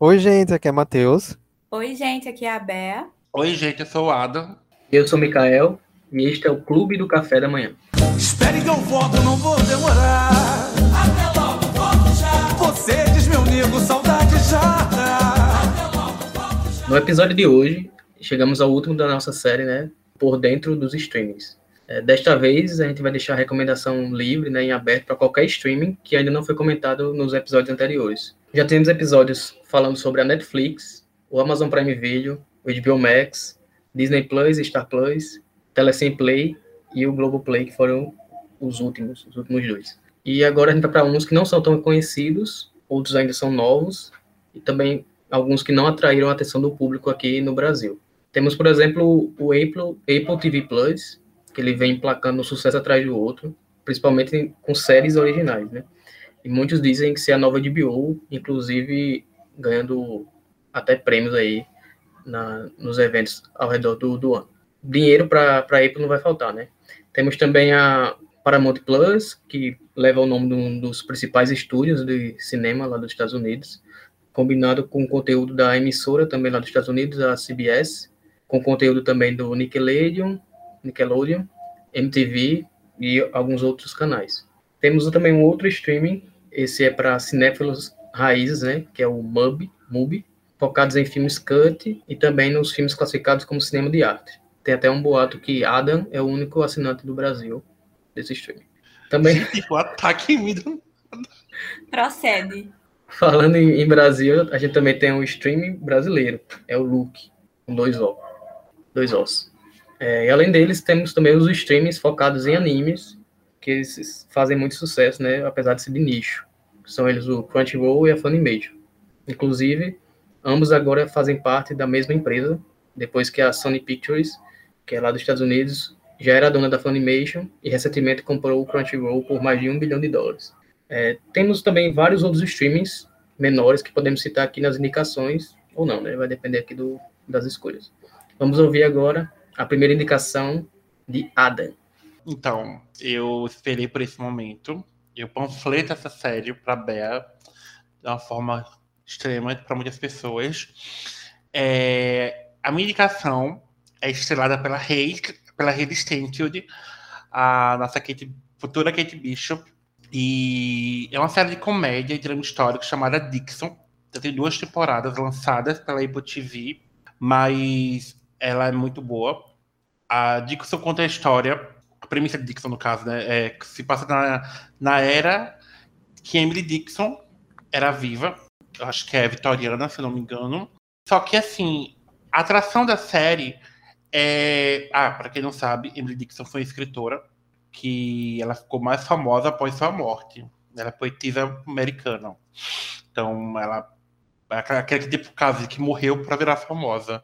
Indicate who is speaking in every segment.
Speaker 1: Oi, gente, aqui é Matheus.
Speaker 2: Oi, gente, aqui é a Bea.
Speaker 3: Oi, gente, eu sou o Adam.
Speaker 4: Eu sou o Mikael e este é o Clube do Café da Manhã.
Speaker 5: Espere que eu volto, não vou demorar. Até logo, volto já. Você diz, meu nego, saudade já. Até
Speaker 4: logo, volto já. No episódio de hoje, chegamos ao último da nossa série, né? Por dentro dos streamings. É, desta vez, a gente vai deixar a recomendação livre, né, em aberto para qualquer streaming que ainda não foi comentado nos episódios anteriores. Já temos episódios falando sobre a Netflix, o Amazon Prime Video, o HBO Max, Disney Plus, Star Plus, Telecine Play e o Globo Play, que foram os últimos, os últimos dois. E agora a gente vai para uns que não são tão conhecidos, outros ainda são novos, e também alguns que não atraíram a atenção do público aqui no Brasil. Temos, por exemplo, o Apple, Apple TV Plus, que ele vem emplacando um sucesso atrás do outro, principalmente com séries originais, né? E muitos dizem que se é a nova HBO, inclusive ganhando até prêmios aí na, nos eventos ao redor do, do ano. Dinheiro para a Apple não vai faltar, né? Temos também a Paramount Plus, que leva o nome de um dos principais estúdios de cinema lá dos Estados Unidos, combinado com conteúdo da emissora também lá dos Estados Unidos, a CBS, com conteúdo também do Nickelodeon, Nickelodeon, MTV e alguns outros canais. Temos também um outro streaming, esse é para cinéfilos raízes, né, que é o MUBI, MUBI, focados em filmes cut e também nos filmes classificados como cinema de arte. Tem até um boato que Adam é o único assinante do Brasil desse streaming. Também.
Speaker 3: o ataque em mim.
Speaker 2: Procede.
Speaker 4: Falando em, em, Brasil, a gente também tem um streaming brasileiro, é o Look, com dois O, dois Os. É, e além deles, temos também os streamings focados em animes, que eles fazem muito sucesso, né, apesar de ser de nicho. São eles o Crunchyroll e a Funimation. Inclusive, ambos agora fazem parte da mesma empresa, depois que a Sony Pictures, que é lá dos Estados Unidos, já era dona da Funimation e recentemente comprou o Crunchyroll por mais de um bilhão de dólares. É, temos também vários outros streamings menores que podemos citar aqui nas indicações, ou não, né? Vai depender aqui do, das escolhas. Vamos ouvir agora a primeira indicação de Adam.
Speaker 3: Então, eu esperei por esse momento. Eu panfleto essa série para Bea de uma forma extrema para muitas pessoas. É, a minha indicação é estrelada pela Rei, pela Rede Stanfield, a nossa Kate, futura Kate Bishop. E é uma série de comédia e drama histórico chamada Dixon. Tem duas temporadas lançadas pela Apple TV, mas ela é muito boa. A Dixon conta a história, premissa de Dixon, no caso, né, é que se passa na, na era que Emily Dixon era viva, eu acho que é vitoriana, se não me engano. Só que, assim, a atração da série é. Ah, para quem não sabe, Emily Dixon foi escritora, que ela ficou mais famosa após sua morte. Ela é poetisa americana. Então, ela. Aquele tipo caso que morreu para virar famosa.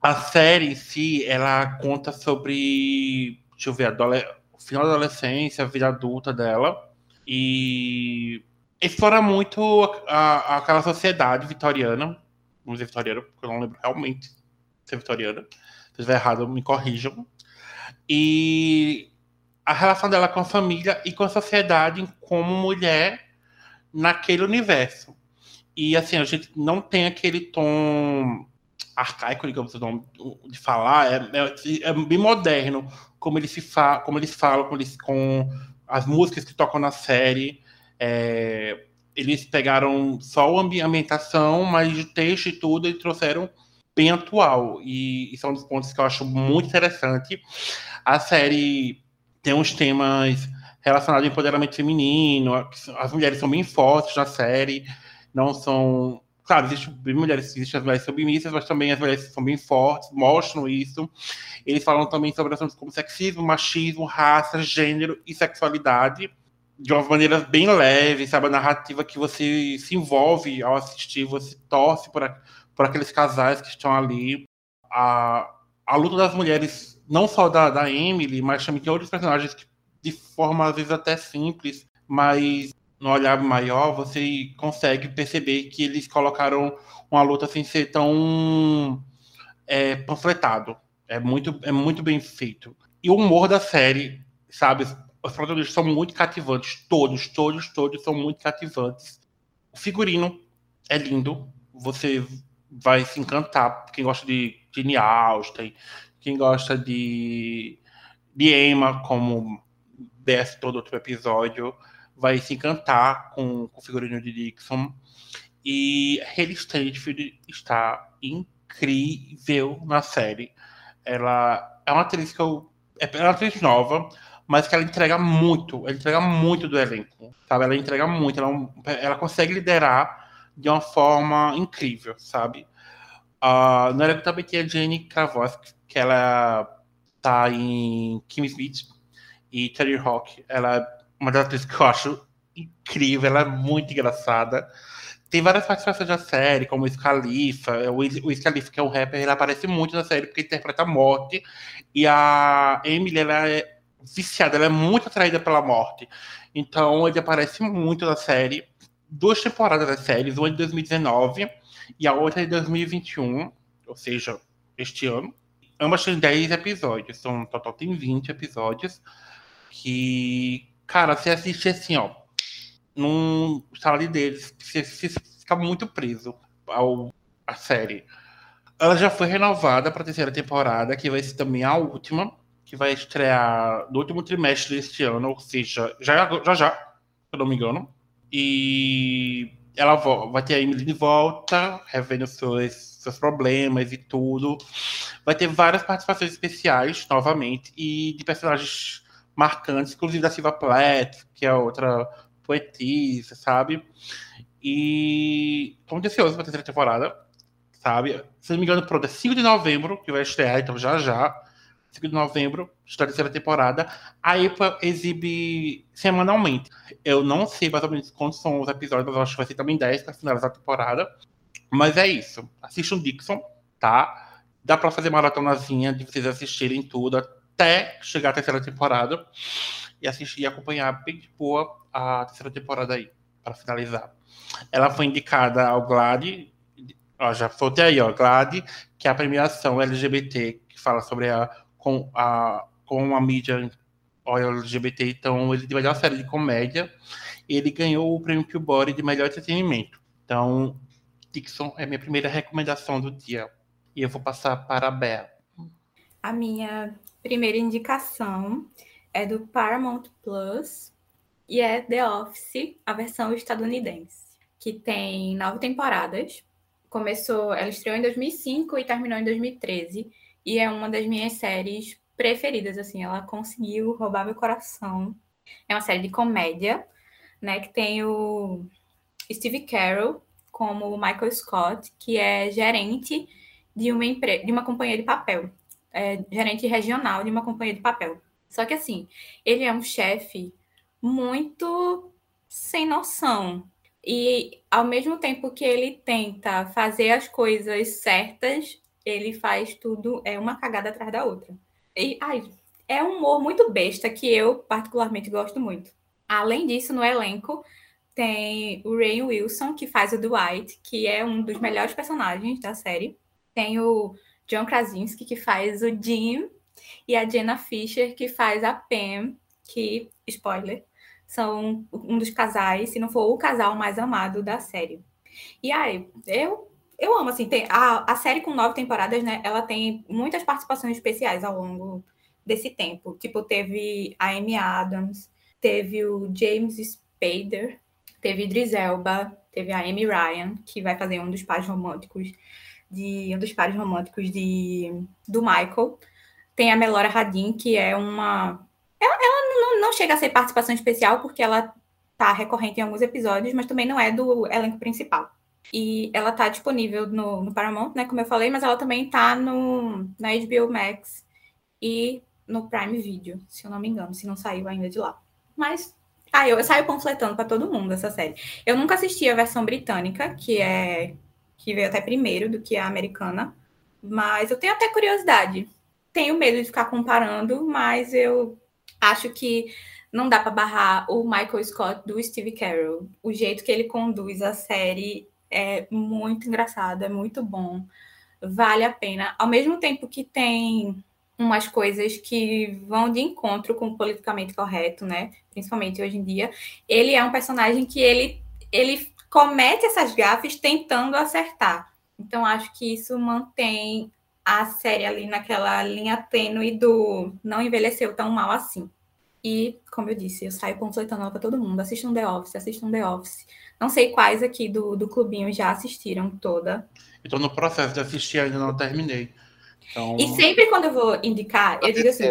Speaker 3: A série em si, ela conta sobre, deixa eu ver, final da adolescência, vida adulta dela. E explora muito a, a, aquela sociedade vitoriana. Vamos dizer vitoriana, porque eu não lembro realmente ser vitoriana. Se estiver errado, me corrijam. E a relação dela com a família e com a sociedade como mulher naquele universo. E assim, a gente não tem aquele tom arcaico, digamos, de falar, é, é, é bem moderno como eles se fa como eles falam, como eles, com as músicas que tocam na série. É, eles pegaram só a ambientação, mas o texto e tudo eles trouxeram bem atual. E isso é um dos pontos que eu acho muito interessante. A série tem uns temas relacionados ao empoderamento feminino, as mulheres são bem fortes na série, não são Claro, existem mulheres, existem as mulheres submissas, mas também as mulheres são bem fortes, mostram isso. Eles falam também sobre assuntos como sexismo, machismo, raça, gênero e sexualidade de uma maneira bem leve, sabe? A narrativa que você se envolve ao assistir, você torce por, por aqueles casais que estão ali. A, a luta das mulheres, não só da, da Emily, mas também tem outros personagens que, de forma às vezes até simples, mas no olhar maior, você consegue perceber que eles colocaram uma luta sem ser tão é, panfletado. É muito, é muito bem feito. E o humor da série, sabe? Os protagonistas são muito cativantes. Todos, todos, todos são muito cativantes. O figurino é lindo. você vai se encantar. Quem gosta de Jane Austen, quem gosta de, de Emma, como desce todo outro episódio, vai se encantar com, com o figurino de Dixon. E Haley Stanfield está incrível na série. Ela é uma atriz que eu. É uma atriz nova, mas que ela entrega muito. Ela entrega muito do elenco. Sabe? Ela entrega muito. Ela, é ela consegue liderar de uma forma incrível, sabe? Uh, no elenco também tem a Jane Kravosky, que ela tá em Kim Smith e Terry Hawk. Ela é uma das atrizes que eu acho incrível, ela é muito engraçada. Tem várias participações da série, como o Scalifa. O, Scalifa, que é um rapper, ele aparece muito na série porque interpreta a morte. E a Emily, ela é viciada, ela é muito atraída pela morte. Então, ele aparece muito na série. Duas temporadas da série, uma de 2019 e a outra de 2021, ou seja, este ano. Ambas têm 10 episódios, no total tem 20 episódios. Que, cara, você assiste assim, ó, num salário deles, você, você fica muito preso ao a série. Ela já foi renovada para a terceira temporada, que vai ser também a última, que vai estrear no último trimestre deste ano, ou seja, já já, já se eu não me engano. E ela vai ter a Emily de volta, revendo seus, seus problemas e tudo. Vai ter várias participações especiais, novamente, e de personagens marcantes, inclusive da Silva Plath, que é outra poetisa, sabe? E tô muito ansioso pra terceira temporada, sabe? Se não me engano, pronto, é 5 de novembro que vai estrear, então já já. 5 de novembro, está a terceira temporada. A EPA exibe semanalmente. Eu não sei mais ou menos quantos são os episódios, mas eu acho que vai ser também 10 para finalizar a temporada. Mas é isso. Assista o Dixon, tá? Dá para fazer maratonazinha de vocês assistirem tudo até chegar à terceira temporada e assistir e acompanhar bem de boa a terceira temporada aí, para finalizar. Ela foi indicada ao GLAD, ó, já soltei aí, ó, GLAD, que é a premiação LGBT que fala sobre a com a com a mídia LGBT, então ele dar uma série de comédia. Ele ganhou o prêmio Peabody de melhor entretenimento. Então, Dixon é minha primeira recomendação do dia. E eu vou passar para a Bea.
Speaker 2: A minha primeira indicação é do Paramount Plus e é The Office, a versão estadunidense, que tem nove temporadas. Começou, ela estreou em 2005 e terminou em 2013 e é uma das minhas séries preferidas, assim, ela conseguiu roubar meu coração. É uma série de comédia, né, que tem o Steve Carell como o Michael Scott, que é gerente de uma empre... de uma companhia de papel, é gerente regional de uma companhia de papel. Só que assim, ele é um chefe muito sem noção. E ao mesmo tempo que ele tenta fazer as coisas certas, ele faz tudo, é uma cagada atrás da outra. E, ai, é um humor muito besta que eu particularmente gosto muito. Além disso, no elenco tem o Ray Wilson, que faz o Dwight, que é um dos melhores personagens da série. Tem o John Krasinski, que faz o Jim, e a Jenna Fisher, que faz a Pam, que, spoiler, são um dos casais, se não for o casal mais amado da série. E aí, eu eu amo, assim, tem, a, a série com nove temporadas, né? Ela tem muitas participações especiais ao longo desse tempo. Tipo, teve a Amy Adams, teve o James Spader, teve Idris Elba, teve a Amy Ryan, que vai fazer um dos pares românticos de um dos pares românticos de do Michael. Tem a Melora Radin, que é uma ela, ela não, não chega a ser participação especial porque ela tá recorrente em alguns episódios, mas também não é do elenco principal. E ela tá disponível no, no Paramount, né? Como eu falei, mas ela também tá no, na HBO Max e no Prime Video, se eu não me engano, se não saiu ainda de lá. Mas ah, eu, eu saio panfletando para todo mundo essa série. Eu nunca assisti a versão britânica, que é que veio até primeiro do que a americana, mas eu tenho até curiosidade. Tenho medo de ficar comparando, mas eu acho que não dá para barrar o Michael Scott do Steve Carell. O jeito que ele conduz a série é muito engraçado, é muito bom, vale a pena. Ao mesmo tempo que tem umas coisas que vão de encontro com o politicamente correto, né? Principalmente hoje em dia. Ele é um personagem que ele, ele comete essas gafes tentando acertar. Então, acho que isso mantém a série ali naquela linha tênue do não envelheceu tão mal assim. E, como eu disse, eu saio panfletando ela para todo mundo. Assistam The Office, assistam The Office. Não sei quais aqui do, do clubinho já assistiram toda.
Speaker 3: Estou no processo de assistir, ainda não terminei. Então...
Speaker 2: E sempre quando eu vou indicar, eu digo assim: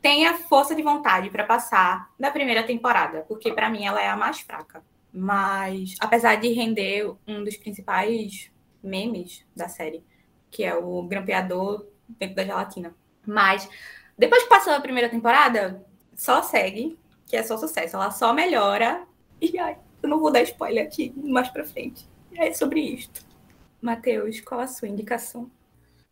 Speaker 2: tenha força de vontade para passar da primeira temporada, porque para mim ela é a mais fraca. Mas, apesar de render um dos principais memes da série, que é o grampeador dentro da gelatina. Mas, depois que passou a primeira temporada, só segue, que é só sucesso. Ela só melhora. E ai, eu não vou dar spoiler aqui mais pra frente. É sobre isto. Matheus, qual a sua indicação?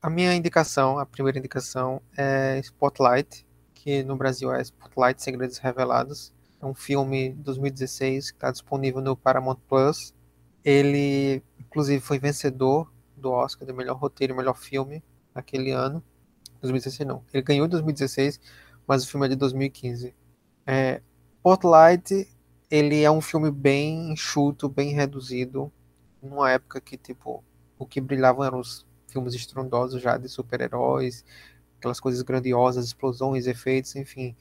Speaker 1: A minha indicação, a primeira indicação, é Spotlight, que no Brasil é Spotlight Segredos Revelados. É um filme de 2016 que está disponível no Paramount Plus. Ele, inclusive, foi vencedor do Oscar de melhor roteiro e melhor filme naquele ano. 2016 não. Ele ganhou em 2016, mas o filme é de 2015. É, Spotlight, ele é um filme bem enxuto, bem reduzido, numa época que, tipo, o que brilhavam eram os filmes estrondosos já de super-heróis, aquelas coisas grandiosas, explosões, efeitos, enfim.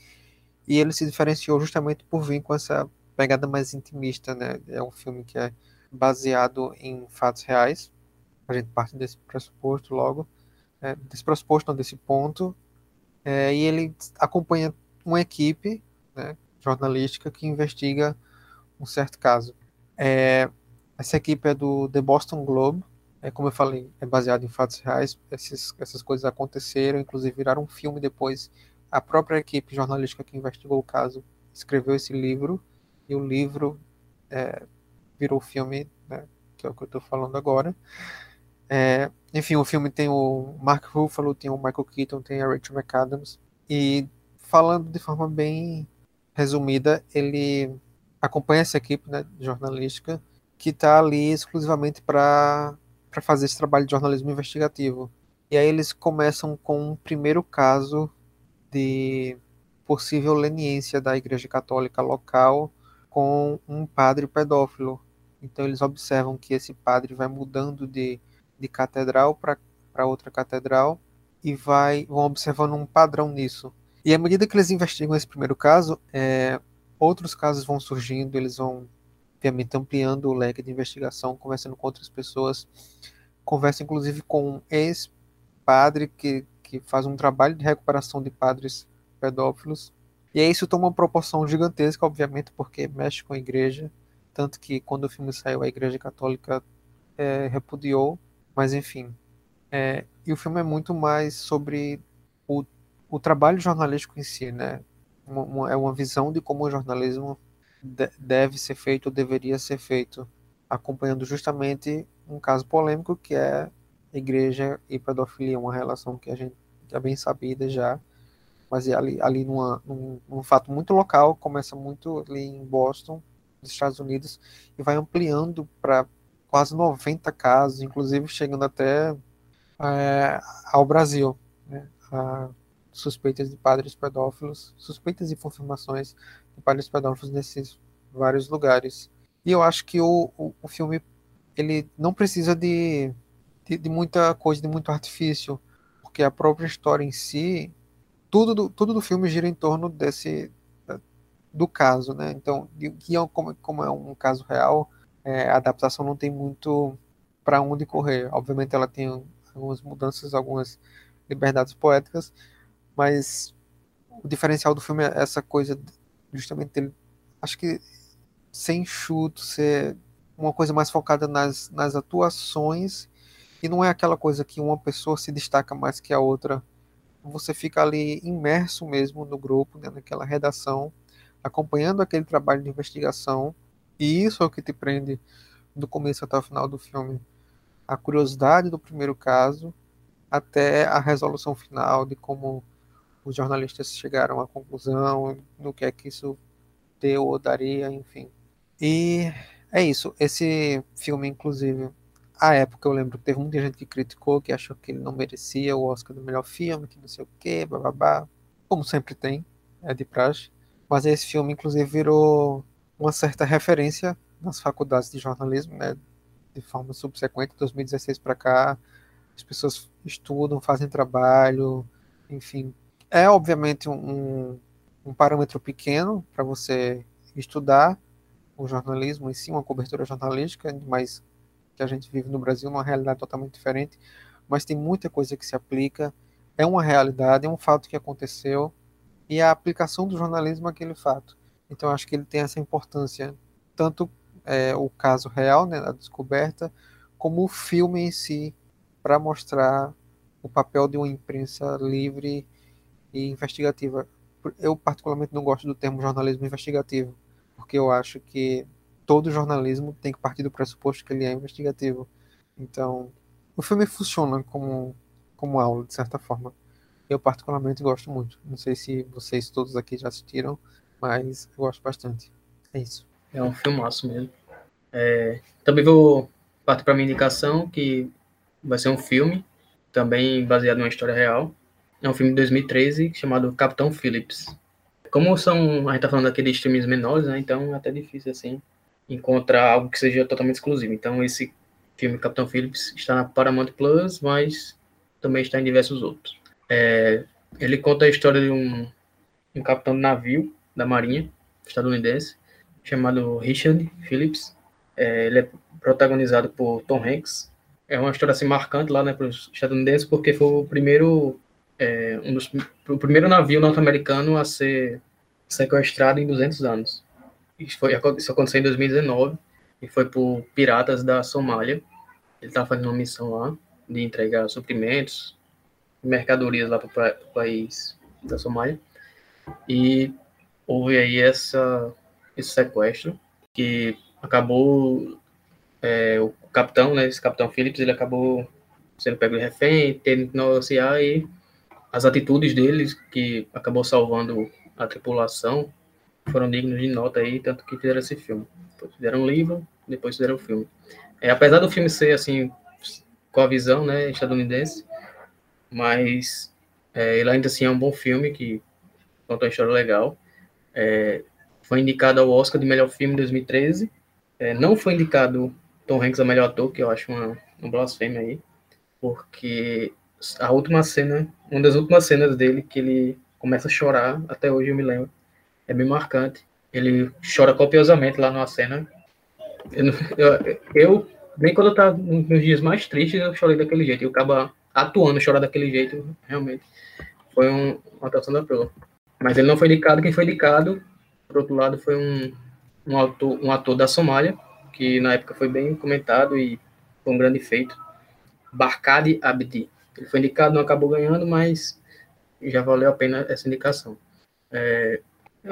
Speaker 1: E ele se diferenciou justamente por vir com essa pegada mais intimista, né? É um filme que é baseado em fatos reais. A gente parte desse pressuposto logo, é, desse pressuposto, não, desse ponto. É, e ele acompanha uma equipe né, jornalística que investiga um certo caso. É, essa equipe é do The Boston Globe, é como eu falei, é baseado em fatos reais. Essas coisas aconteceram, inclusive viraram um filme depois. A própria equipe jornalística que investigou o caso escreveu esse livro e o livro é, virou filme, né, que é o que eu estou falando agora. É, enfim, o filme tem o Mark Ruffalo, tem o Michael Keaton, tem a Rachel McAdams. E falando de forma bem resumida, ele acompanha essa equipe né, jornalística que está ali exclusivamente para fazer esse trabalho de jornalismo investigativo. E aí eles começam com um primeiro caso de possível leniência da Igreja Católica local com um padre pedófilo. Então eles observam que esse padre vai mudando de, de catedral para outra catedral e vai vão observando um padrão nisso. E à medida que eles investigam esse primeiro caso, é, outros casos vão surgindo, eles vão obviamente ampliando o leque de investigação, conversando com outras pessoas, conversa inclusive com um ex-padre que, que faz um trabalho de recuperação de padres pedófilos. E aí isso toma uma proporção gigantesca, obviamente, porque mexe com a igreja, tanto que quando o filme saiu a igreja católica é, repudiou, mas enfim. É, e o filme é muito mais sobre o, o trabalho jornalístico em si, né? Uma, uma, é uma visão de como o jornalismo deve ser feito ou deveria ser feito, acompanhando justamente um caso polêmico que é igreja e pedofilia, uma relação que a gente é bem sabida já, mas é ali, ali numa, num, num fato muito local, começa muito ali em Boston, nos Estados Unidos, e vai ampliando para quase 90 casos, inclusive chegando até é, ao Brasil, né, a suspeitas de padres pedófilos, suspeitas e confirmações de padres pedófilos nesses vários lugares. E eu acho que o, o, o filme ele não precisa de, de, de, muita coisa, de muito artifício, porque a própria história em si, tudo do, tudo do filme gira em torno desse do caso, né? Então, que é, como, como é um caso real, é, a adaptação não tem muito para onde correr. Obviamente, ela tem algumas mudanças, algumas liberdades poéticas, mas o diferencial do filme é essa coisa, justamente dele, acho que ser enxuto, ser uma coisa mais focada nas, nas atuações, e não é aquela coisa que uma pessoa se destaca mais que a outra. Você fica ali imerso mesmo no grupo, né, naquela redação, acompanhando aquele trabalho de investigação, e isso é o que te prende do começo até o final do filme. A curiosidade do primeiro caso até a resolução final de como os jornalistas chegaram à conclusão, no que é que isso deu ou daria, enfim. E é isso. Esse filme, inclusive, à época eu lembro que teve muita gente que criticou, que achou que ele não merecia o Oscar do melhor filme, que não sei o quê, bababá. Como sempre tem, é de praxe. Mas esse filme, inclusive, virou uma certa referência nas faculdades de jornalismo, né, de forma subsequente, 2016 para cá, as pessoas estudam, fazem trabalho, enfim. É, obviamente, um, um parâmetro pequeno para você estudar o jornalismo em si, uma cobertura jornalística, mas que a gente vive no Brasil numa realidade totalmente diferente, mas tem muita coisa que se aplica, é uma realidade, é um fato que aconteceu, e a aplicação do jornalismo àquele fato. Então, acho que ele tem essa importância, tanto é, o caso real, né, da descoberta, como o filme em si, para mostrar o papel de uma imprensa livre e investigativa. Eu, particularmente, não gosto do termo jornalismo investigativo, porque eu acho que todo jornalismo tem que partir do pressuposto que ele é investigativo. Então, o filme funciona como, como aula, de certa forma. Eu, particularmente, gosto muito. Não sei se vocês todos aqui já assistiram, mas eu gosto bastante. É isso.
Speaker 4: É um filmaço mesmo. É, também vou partir para minha indicação, que vai ser um filme, também baseado numa história real. É um filme de 2013 chamado Capitão Phillips. Como são, a gente tá falando aqui de streams menores, né? Então é até difícil assim encontrar algo que seja totalmente exclusivo. Então esse filme Capitão Phillips está na Paramount Plus, mas também está em diversos outros. É, ele conta a história de um, um capitão de navio da Marinha estadunidense chamado Richard Phillips. É, ele é protagonizado por Tom Hanks. É uma história assim marcante lá né, para os estadunidenses porque foi o primeiro é, um dos, o primeiro navio norte-americano a ser sequestrado em 200 anos. Isso, foi, isso aconteceu em 2019 e foi por piratas da Somália. Ele estava fazendo uma missão lá de entregar suprimentos, mercadorias lá para o país da Somália. E houve aí essa, esse sequestro que acabou é, o capitão, né, esse capitão Phillips, ele acabou sendo pego de refém, tendo que negociar e as atitudes deles, que acabou salvando a tripulação, foram dignos de nota aí, tanto que fizeram esse filme. Fizeram um livro, depois fizeram um filme. É, apesar do filme ser, assim, com a visão, né, estadunidense, mas é, ele ainda assim é um bom filme, que conta uma história legal. É, foi indicado ao Oscar de melhor filme em 2013. É, não foi indicado Tom Hanks a melhor ator, que eu acho uma, uma blasfêmia aí, porque a última cena, uma das últimas cenas dele, que ele começa a chorar, até hoje eu me lembro, é bem marcante. Ele chora copiosamente lá numa cena. Eu, eu, eu nem quando eu tava nos dias mais tristes, eu chorei daquele jeito. E o cara atuando, chorar daquele jeito, realmente. Foi um, uma atuação da prova. Mas ele não foi indicado, quem foi indicado, por outro lado, foi um, um, ator, um ator da Somália, que na época foi bem comentado e foi um grande feito. Barkadi Abdi. Ele foi indicado, não acabou ganhando, mas já valeu a pena essa indicação. É,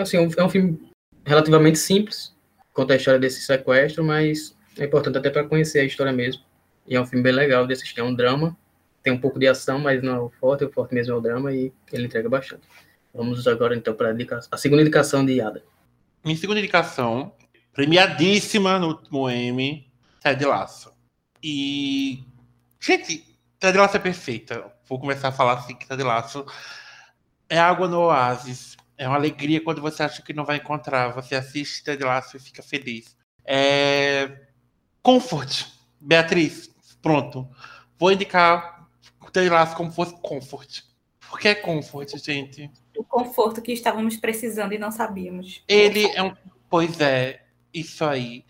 Speaker 4: assim, é um filme relativamente simples, conta a história desse sequestro, mas é importante até para conhecer a história mesmo. E é um filme bem legal de assistir, é um drama, tem um pouco de ação, mas não é o forte, o forte mesmo é o drama e ele entrega bastante. Vamos agora então para a segunda indicação de Yada.
Speaker 3: Minha segunda indicação, premiadíssima no último M, Ted Laço. E, gente, Ted Laço é perfeita. Vou começar a falar assim que Ted Laço é água no oásis. É uma alegria quando você acha que não vai encontrar. Você assiste Ted Laço e fica feliz. É... Comfort. Beatriz, pronto. Vou indicar o Ted Laço como fosse Comfort. Por que é Comfort, gente?
Speaker 2: O conforto que estávamos precisando e não sabíamos.
Speaker 3: Ele é um... Pois é, isso aí.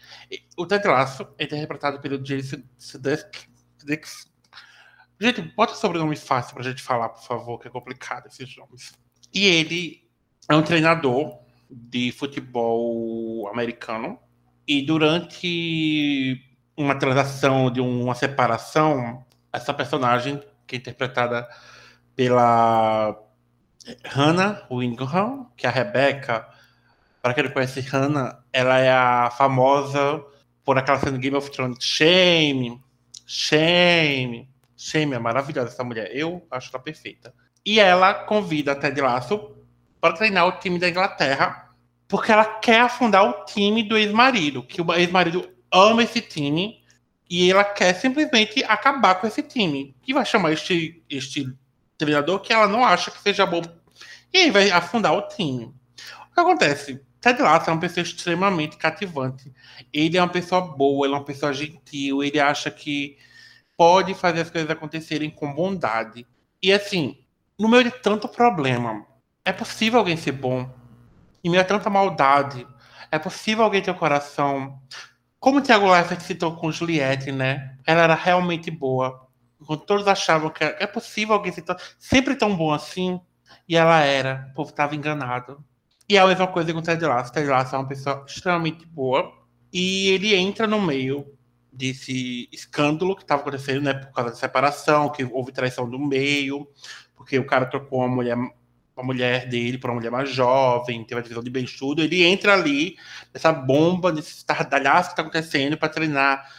Speaker 3: O Ted Lasso é interpretado pelo Jason Sudeikis, Gente, bota sobrenome fácil pra gente falar, por favor, que é complicado esses nomes. E ele é um treinador de futebol americano. E durante uma transação de uma separação, essa personagem, que é interpretada pela Hannah Wingham, que é a Rebecca, para quem não conhece Hannah, ela é a famosa por aquela cena de Game of Thrones, Shame, Shame, Shame é maravilhosa essa mulher. Eu acho ela perfeita. E ela convida a Ted Lasso para treinar o time da Inglaterra, porque ela quer afundar o time do ex-marido, que o ex-marido ama esse time e ela quer simplesmente acabar com esse time. E vai chamar este, este treinador que ela não acha que seja bom. E aí vai afundar o time. O que acontece? Ted Lasso é uma pessoa extremamente cativante. Ele é uma pessoa boa, ele é uma pessoa gentil, ele acha que pode fazer as coisas acontecerem com bondade. E assim, no meio de tanto problema, é possível alguém ser bom. Em meio a tanta maldade, é possível alguém ter o um coração. Como o Thiago Leifert citou com Juliette, né? Ela era realmente boa. Quando todos achavam que é possível alguém ser tão, sempre tão bom assim, e ela era. O povo estava enganado. E é a mesma coisa com o Ted Lasso. O Ted Lasso é uma pessoa extremamente boa. E ele entra no meio desse escândalo que estava acontecendo, né? Por causa da separação, que houve traição do meio, porque o cara trocou uma mulher a mulher dele para uma mulher mais jovem, teve a divisão de bem tudo, ele entra ali nessa bomba, nesse estardalhaço que está acontecendo para treinar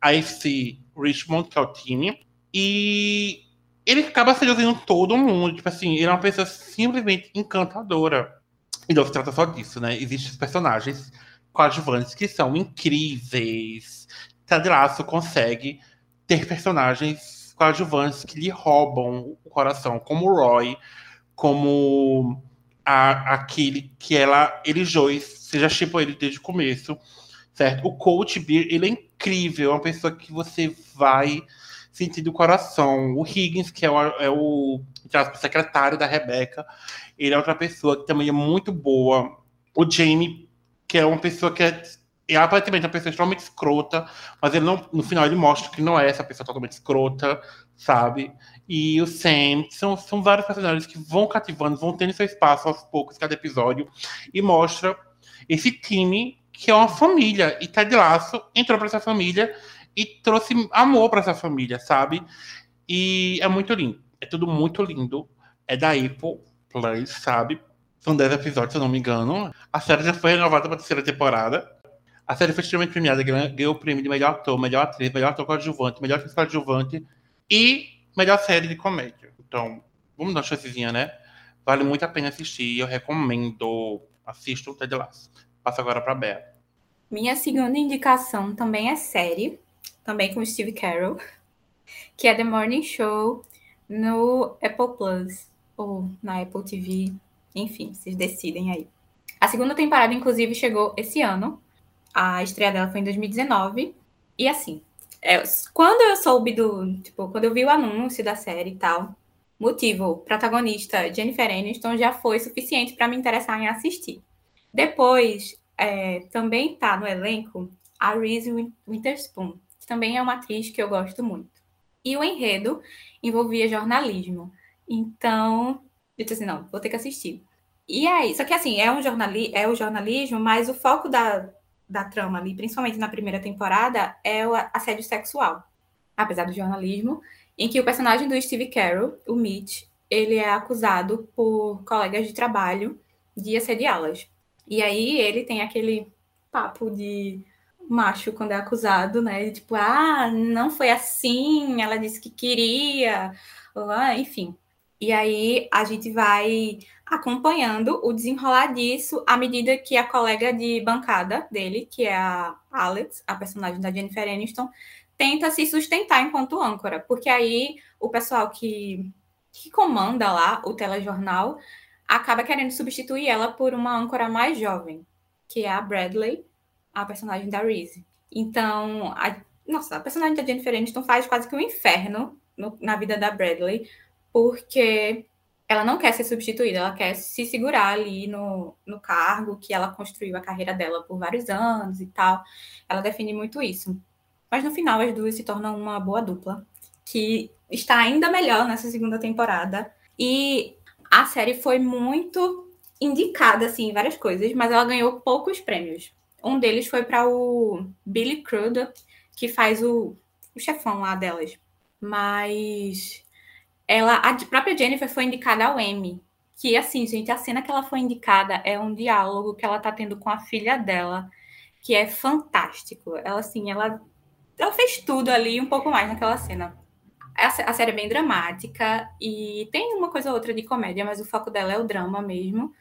Speaker 3: a esse Richmond, que é o time, e ele acaba seduzindo todo mundo, tipo assim, ele é uma pessoa simplesmente encantadora. E não se trata só disso, né? Existem personagens coadjuvantes que são incríveis. Ted Lasso consegue ter personagens coadjuvantes que lhe roubam o coração, como o Roy, como a, aquele que ela elegeu, você já chipou ele desde o começo, certo? O Coach Beer, ele é incrível, é uma pessoa que você vai sentir do coração. O Higgins, que é o, é o secretário da Rebeca, ele é outra pessoa que também é muito boa. O Jamie, que é uma pessoa que é, é aparentemente uma pessoa extremamente escrota, mas ele não, no final ele mostra que não é essa pessoa totalmente escrota, sabe? E o Sam. São, são vários personagens que vão cativando, vão tendo seu espaço aos poucos, cada episódio, e mostra esse time que é uma família. E Ted Lasso entrou para essa família e trouxe amor para essa família, sabe? E é muito lindo. É tudo muito lindo. É da Apple Plus, sabe? São 10 episódios, se eu não me engano. A série já foi renovada para terceira temporada. A série foi extremamente premiada, ganhou o prêmio de melhor ator, melhor atriz, melhor ator coadjuvante, melhor atriz coadjuvante e melhor série de comédia. Então, vamos dar uma chancezinha, né? Vale muito a pena assistir. Eu recomendo. Assista o Ted Lasso. Passo agora para Bea.
Speaker 2: Minha segunda indicação também é série, também com Steve Carell, que é The Morning Show no Apple Plus ou na Apple TV, enfim, vocês decidem aí. A segunda temporada, inclusive, chegou esse ano. A estreia dela foi em 2019. E assim, é, quando eu soube do. Tipo, quando eu vi o anúncio da série e tal, motivo, protagonista Jennifer Aniston já foi suficiente para me interessar em assistir. Depois, é, também tá no elenco a Reese Witherspoon, que também é uma atriz que eu gosto muito. E o enredo envolvia jornalismo. Então, eu disse assim, não, vou ter que assistir. E aí, só que assim, é um jornali é o jornalismo, mas o foco da, da trama ali, principalmente na primeira temporada, é o assédio sexual, apesar do jornalismo, em que o personagem do Steve Carell, o Mitch, ele é acusado por colegas de trabalho de assediá-las. E aí ele tem aquele papo de macho quando é acusado, né? Tipo, ah, não foi assim, ela disse que queria, ah, enfim. E aí a gente vai acompanhando o desenrolar disso à medida que a colega de bancada dele, que é a Alex, a personagem da Jennifer Aniston, tenta se sustentar enquanto âncora, porque aí o pessoal que, que comanda lá o telejornal acaba querendo substituir ela por uma âncora mais jovem, que é a Bradley, a personagem da Reese. Então, a, nossa, a personagem da Jennifer Aniston faz quase que um inferno no, na vida da Bradley, porque ela não quer ser substituída, ela quer se segurar ali no, no cargo que ela construiu a carreira dela por vários anos e tal. Ela define muito isso. Mas no final as duas se tornam uma boa dupla, que está ainda melhor nessa segunda temporada. E a série foi muito indicada assim, em várias coisas, mas ela ganhou poucos prêmios. Um deles foi para o Billy Crudup, que faz o, o chefão lá delas. Mas ela, a própria Jennifer foi indicada ao Emmy. Que, assim, gente, a cena que ela foi indicada é um diálogo que ela tá tendo com a filha dela, que é fantástico. Ela, assim, ela, ela fez tudo ali um pouco mais naquela cena. A, a série é bem dramática e tem uma coisa ou outra de comédia, mas o foco dela é o drama mesmo.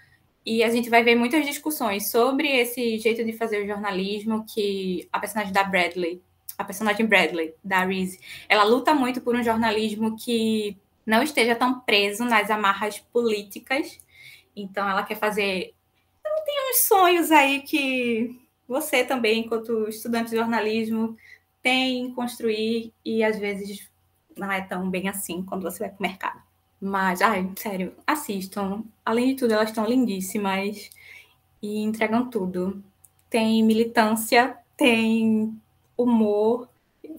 Speaker 2: E a gente vai ver muitas discussões sobre esse jeito de fazer o jornalismo que a personagem da Bradley, a personagem Bradley, da Reese, ela luta muito por um jornalismo que não esteja tão preso nas amarras políticas. Então, ela quer fazer. Não tem pequenos sonhos aí que você também, enquanto estudante de jornalismo, tem em construir e às vezes não é tão bem assim quando você vai para o mercado. Mas, ai, sério, assistam. Além de tudo, elas estão lindíssimas e entregam tudo. Tem militância, tem humor.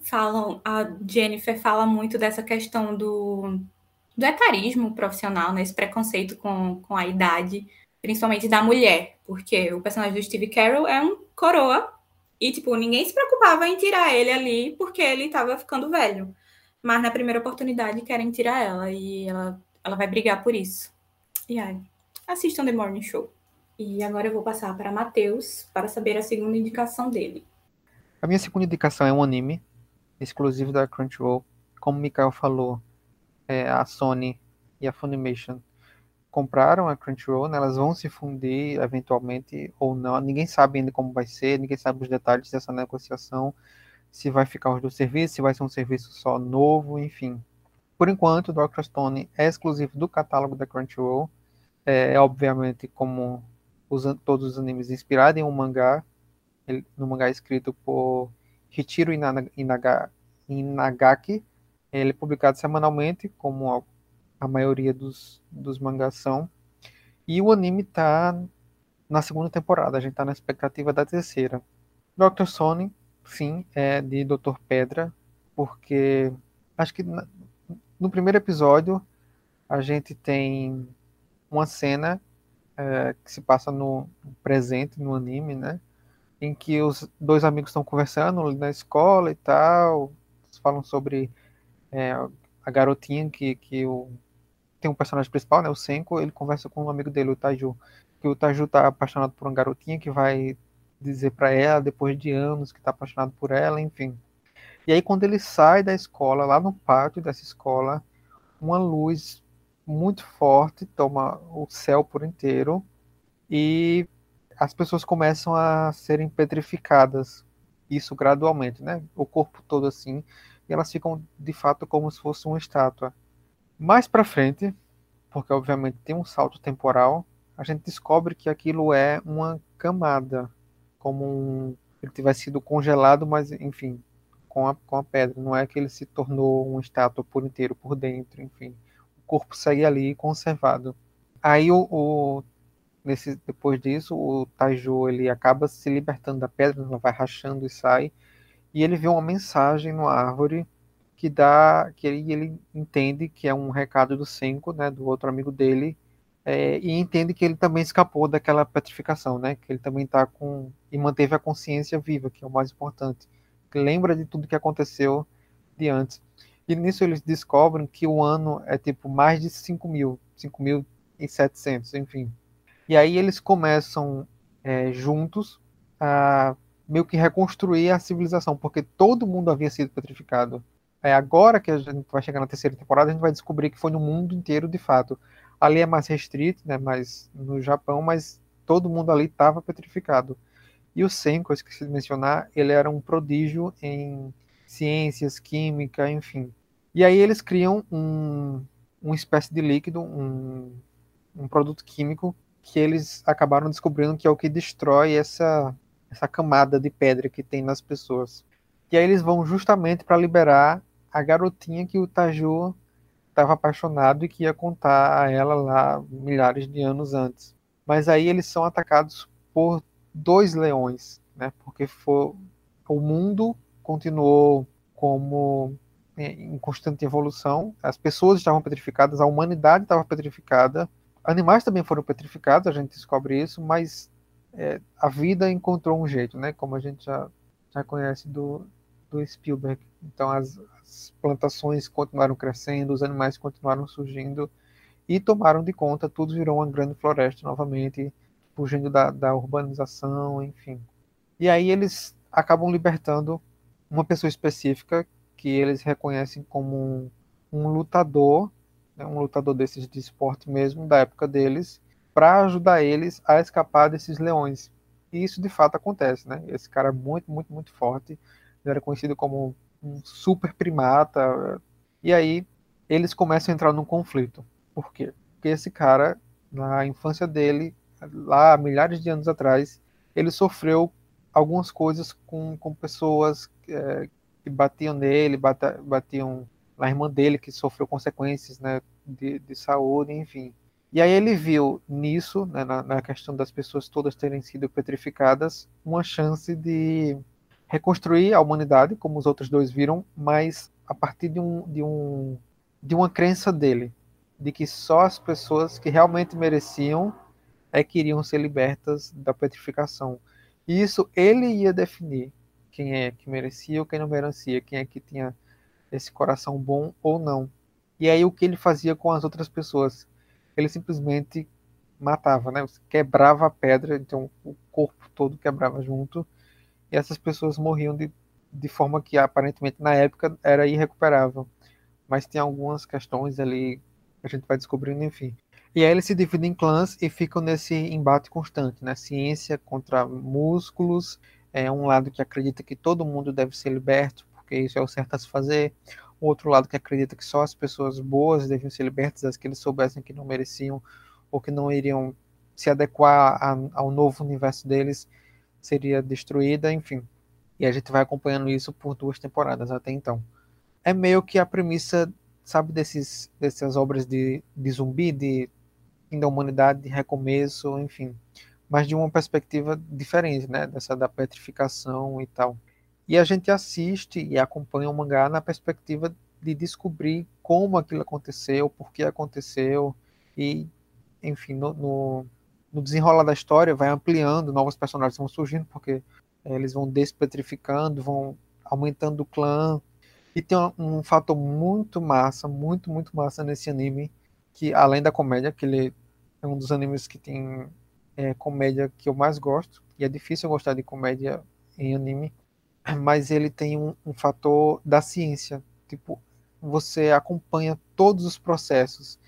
Speaker 2: Falam, a Jennifer fala muito dessa questão do, do etarismo profissional, né? Esse preconceito com, com a idade, principalmente da mulher, porque o personagem do Steve Carroll é um coroa e, tipo, ninguém se preocupava em tirar ele ali porque ele estava ficando velho. Mas na primeira oportunidade querem tirar ela e ela, ela vai brigar por isso. E aí, assistam The Morning Show. E agora eu vou passar para Matheus para saber a segunda indicação dele.
Speaker 1: A minha segunda indicação é um anime exclusivo da Crunchyroll. Como o Mikael falou, é, a Sony e a Funimation compraram a Crunchyroll, né, elas vão se fundir eventualmente ou não. Ninguém sabe ainda como vai ser, ninguém sabe os detalhes dessa negociação se vai ficar os dois serviços, se vai ser um serviço só novo, enfim. Por enquanto, Dr. Stone é exclusivo do catálogo da Crunchyroll. É, obviamente como os, todos os animes inspirados em um mangá, ele, no mangá escrito por Inaga, Inaga, Inagaki. Ele é publicado semanalmente, como a, a maioria dos, dos mangás são. E o anime está na segunda temporada, a gente está na expectativa da terceira. Dr. Stone sim, é de Doutor Pedra, porque acho que no primeiro episódio a gente tem uma cena é, que se passa no presente, no anime, né? Em que os dois amigos estão conversando na escola e tal, falam sobre é, a garotinha que, que o, tem um personagem principal, né? O Senko, ele conversa com um amigo dele, o Taiju, que o Taiju tá apaixonado por uma garotinha que vai dizer para ela depois de anos que está apaixonado por ela, enfim. E aí quando ele sai da escola, lá no pátio dessa escola, uma luz muito forte toma o céu por inteiro e as pessoas começam a serem petrificadas, isso gradualmente, né? O corpo todo assim, e elas ficam de fato como se fosse uma estátua. Mais para frente, porque obviamente tem um salto temporal, a gente descobre que aquilo é uma camada, como um, ele tivesse sido congelado, mas enfim, com a, com a pedra. Não é que ele se tornou uma estátua por inteiro, por dentro, enfim. O corpo segue ali conservado. Aí o, o nesse, depois disso, o Taiju ele acaba se libertando da pedra, ela vai rachando e sai, e ele vê uma mensagem na árvore que dá que ele, ele entende que é um recado do Senko, né, do outro amigo dele, é, e entende que ele também escapou daquela petrificação, né? Que ele também está com e manteve a consciência viva, que é o mais importante. Que lembra de tudo que aconteceu de antes. E nisso eles descobrem que o ano é tipo mais de 5 mil, 5.700, enfim. E aí eles começam é, juntos a meio que reconstruir a civilização, porque todo mundo havia sido petrificado. É agora que a gente vai chegar na terceira temporada, a gente vai descobrir que foi no mundo inteiro de fato. Ali é mais restrito, né? Mas no Japão, mas todo mundo ali estava petrificado. E o Senko, eu esqueci de mencionar, ele era um prodígio em ciências, química, enfim. E aí eles criam um, uma espécie de líquido, um, um produto químico que eles acabaram descobrindo que é o que destrói essa, essa camada de pedra que tem nas pessoas. E aí eles vão justamente para liberar a garotinha que o Taju estava apaixonado e que ia contar a ela lá milhares de anos antes. Mas aí eles são atacados por dois leões, né? Porque o mundo continuou como em constante evolução, as pessoas estavam petrificadas, a humanidade estava petrificada, animais também foram petrificados, a gente descobre isso, mas é, a vida encontrou um jeito, né? Como a gente já, já conhece do, do Spielberg. Então as, as plantações continuaram crescendo, os animais continuaram surgindo e tomaram de conta, tudo virou uma grande floresta novamente, fugindo da, da urbanização, enfim. E aí eles acabam libertando uma pessoa específica que eles reconhecem como um, um lutador, né, um lutador desses de esporte mesmo, da época deles, para ajudar eles a escapar desses leões. E isso de fato acontece, né? Esse cara é muito, muito, muito forte. Ele era conhecido como um super primata. E aí eles começam a entrar num conflito. Por quê? Porque esse cara, na infância dele, lá milhares de anos atrás, ele sofreu algumas coisas com, com pessoas é, que batiam nele, bata, batiam na irmã dele, que sofreu consequências né, de, de saúde, enfim. E aí ele viu nisso, né, na, na, questão das pessoas todas terem sido petrificadas, uma chance de reconstruir a humanidade, como os outros dois viram, mas a partir de, um, de, um, de uma crença dele, de que só as pessoas que realmente mereciam é que iriam ser libertas da petrificação. E isso ele ia definir quem é que merecia ou quem não merecia, quem é que tinha esse coração bom ou não. E aí o que ele fazia com as outras pessoas? Ele simplesmente matava, né? Quebrava a pedra, então o corpo todo quebrava junto, e essas pessoas morriam de, de forma que aparentemente na época era irrecuperável. Mas tem algumas questões ali que a gente vai descobrindo, enfim. E aí eles se dividem em clãs e ficam nesse embate constante, né? Ciência contra músculos, é um lado que acredita que todo mundo deve ser liberto, porque isso é o certo a se fazer. O outro lado que acredita que só as pessoas boas deviam ser libertas, as que eles soubessem que não mereciam ou que não iriam se adequar a, ao novo universo deles, seria destruída, enfim. E a gente vai acompanhando isso por duas temporadas até então. É meio que a premissa, sabe, desses, dessas obras de, de zumbi, de fim da humanidade, de recomeço, enfim, mas de uma perspectiva diferente, né, dessa da petrificação e tal. E a gente assiste e acompanha o mangá na perspectiva de descobrir como aquilo aconteceu, por que aconteceu. E, enfim, no, no, no desenrolar da história vai ampliando, novos personagens vão surgindo porque é, eles vão despetrificando, vão aumentando o clã. E tem um, um fator muito massa, muito muito massa nesse anime que além da comédia, que ele é um dos animes que tem é, comédia que eu mais gosto, e é difícil eu gostar de comédia em anime, mas ele tem um, um fator da ciência, tipo, você acompanha todos os processos.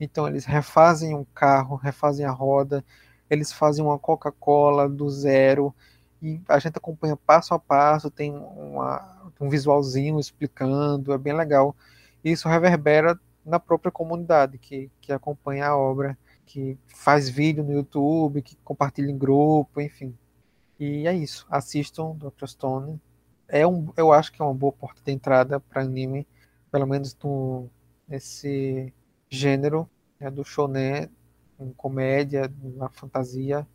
Speaker 1: Então eles refazem um carro, refazem a roda, eles fazem uma Coca-Cola do zero e a gente acompanha passo a passo, tem uma, um visualzinho explicando, é bem legal. E isso reverbera na própria comunidade que, que acompanha a obra, que faz vídeo no YouTube, que compartilha em grupo, enfim. E é isso. Assistam Dr. Stone. É um, eu acho que é uma boa porta de entrada para anime, pelo menos no, nesse gênero né, do shonen, em comédia, na fantasia.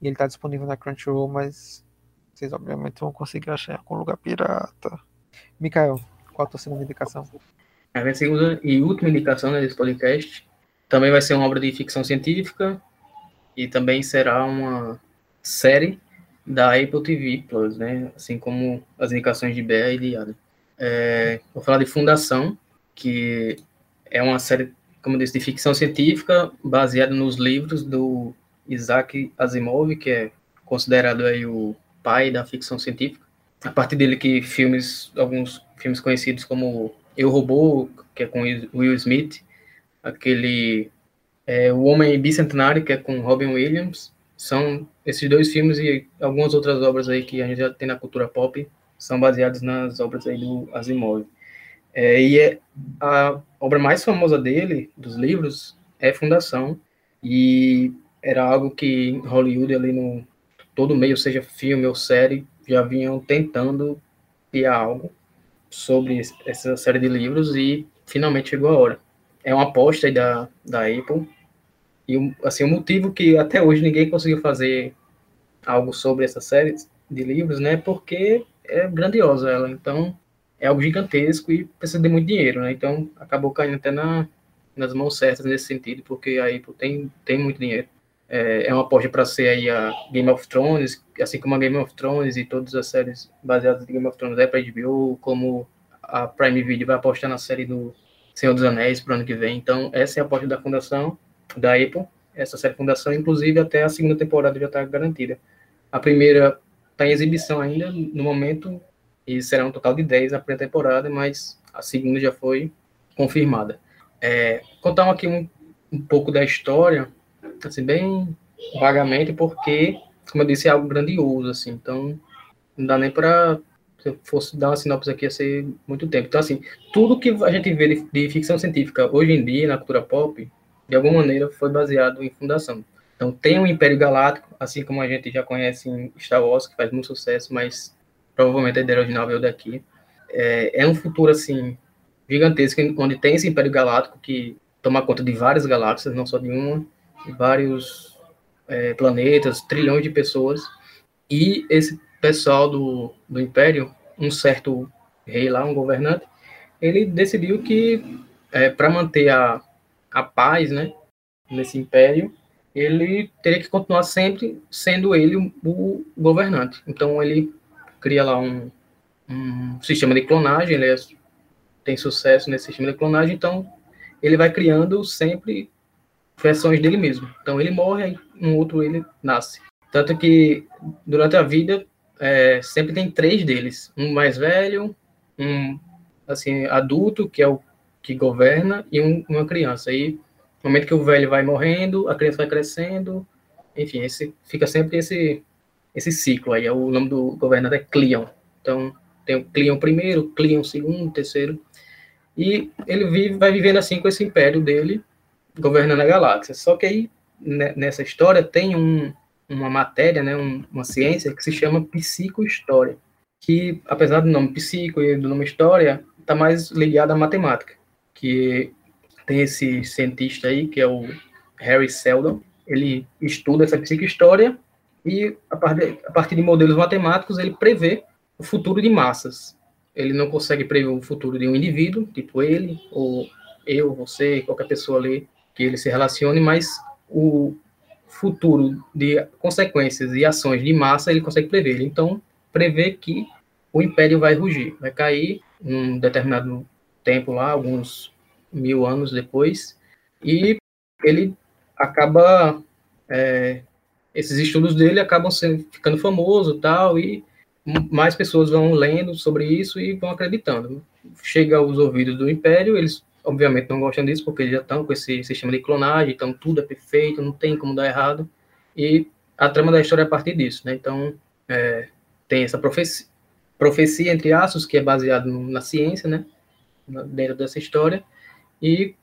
Speaker 1: E ele está disponível na Crunchyroll, mas vocês obviamente vão conseguir achar em algum lugar pirata. Mikael, qual a tua segunda indicação?
Speaker 4: A minha segunda e última indicação desse podcast também vai ser uma obra de ficção científica e também será uma série da Apple TV Plus, né? Assim como as indicações de Bea e de Adam. É, vou falar de Fundação, que é uma série, como eu disse, de ficção científica baseada nos livros do Isaac Asimov, que é considerado aí o pai da ficção científica. A partir dele que filmes, alguns filmes conhecidos como Eu Robô, que é com Will Smith, aquele é, O Homem Bicentenário, que é com Robin Williams, são esses dois filmes e algumas outras obras aí que a gente já tem na cultura pop, são baseados nas obras aí do Asimov. É, e é, a obra mais famosa dele, dos livros, é Fundação, e era algo que Hollywood ali no todo meio, seja filme ou série, já vinham tentando criar algo sobre essa série de livros e finalmente chegou a hora. É uma aposta da, da Apple e assim o motivo que até hoje ninguém conseguiu fazer algo sobre essa série de livros, né? Porque é grandiosa ela, então é algo gigantesco e precisa de muito dinheiro, né? Então acabou caindo até na, nas mãos certas nesse sentido, porque a Apple tem, tem muito dinheiro. É, é uma aposta para ser aí a Game of Thrones, assim como a Game of Thrones e todas as séries baseadas em Game of Thrones é para HBO, como a Prime Video vai apostar na série do Senhor dos Anéis para o ano que vem. Então, essa é a aposta da fundação, da Apple, essa série fundação, inclusive até a segunda temporada já está garantida. A primeira está em exibição ainda, no momento, e será um total de 10 a primeira temporada, mas a segunda já foi confirmada. É, contar aqui um, um pouco da história, assim, bem vagamente, porque, como eu disse, é algo grandioso, assim, então não dá nem para se eu fosse dar uma sinopse aqui, ia ser muito tempo. Então, assim, tudo que a gente vê de, de, ficção científica hoje em dia, na cultura pop, de alguma maneira foi baseado em Fundação. Então tem o Império Galáctico, assim como a gente já conhece em Star Wars, que faz muito sucesso, mas provavelmente a ideia original veio daqui. É, é um futuro, assim, gigantesco, onde tem esse Império Galáctico que toma conta de várias galáxias, não só de uma, vários é, planetas, trilhões de pessoas, e esse pessoal do, do Império, um certo rei lá, um governante, ele decidiu que é, para manter a, a paz, né, nesse império, ele teria que continuar sempre sendo ele o, governante. Então ele cria lá um, um sistema de clonagem, ele é, tem sucesso nesse sistema de clonagem, então ele vai criando sempre versões dele mesmo. Então ele morre, um outro ele nasce. Tanto que durante a vida é, sempre tem três deles, um mais velho, um assim adulto que é o que governa e um, uma criança. E no momento que o velho vai morrendo, a criança vai crescendo, enfim, esse fica sempre esse esse ciclo aí. O nome do governador é Cleon. Então tem o Cleon primeiro, Cleon segundo, terceiro, e ele vive, vai vivendo assim com esse império dele, governando a galáxia. Só que aí né, nessa história tem um, uma matéria, né, um, uma ciência que se chama psicohistória, que apesar do nome psico e do nome história, está mais ligada à matemática que tem esse cientista aí, que é o Harry Seldon, ele estuda essa psicohistória e, a partir, a partir de modelos matemáticos, ele prevê o futuro de massas. Ele não consegue prever o futuro de um indivíduo, tipo ele, ou eu, você, qualquer pessoa ali que ele se relacione, mas o futuro de consequências e ações de massa ele consegue prever. Então, prevê que o império vai rugir, vai cair um determinado tempo lá, alguns mil anos depois, e ele acaba, é, esses estudos dele acabam sendo, ficando famoso tal, e mais pessoas vão lendo sobre isso e vão acreditando. Chega aos ouvidos do Império, eles obviamente não gostam disso, porque eles já estão com esse sistema de clonagem, então tudo é perfeito, não tem como dar errado, e a trama da história é a partir disso, né? Então, é, tem essa profecia, profecia, entre aspas, que é baseada na ciência, né? Dentro dessa história. E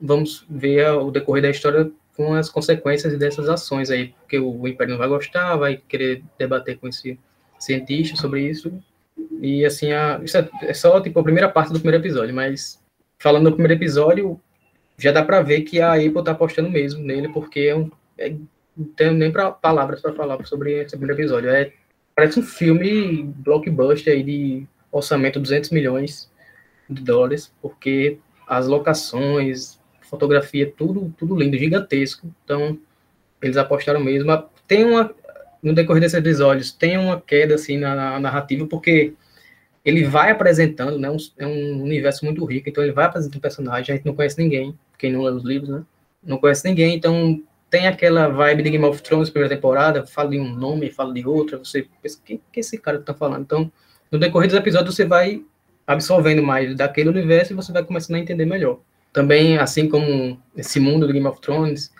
Speaker 4: vamos ver o decorrer da história com as consequências dessas ações aí, porque o Império não vai gostar, vai querer debater com esse cientista sobre isso, e assim, a, isso é, é só tipo a primeira parte do primeiro episódio, mas falando do primeiro episódio, já dá para ver que a Apple tá apostando mesmo nele, porque é um, é, não tenho nem pra, palavras para falar sobre esse primeiro episódio, é, parece um filme blockbuster aí de orçamento 200 milhões, de dólares, porque as locações, fotografia, tudo, tudo lindo, gigantesco. Então, eles apostaram mesmo. Tem uma, no decorrer desses episódios, tem uma queda assim na, na narrativa, porque ele vai apresentando, né? Um, é um universo muito rico, então ele vai apresentando personagens, a gente não conhece ninguém, quem não lê os livros, né? Não conhece ninguém, então tem aquela vibe de Game of Thrones, primeira temporada, fala de um nome, fala de outra, você pensa, quem que esse cara tá falando? Então, no decorrer dos episódios, você vai absorvendo mais daquele universo e você vai começando a entender melhor. Também, assim como esse mundo do Game of Thrones,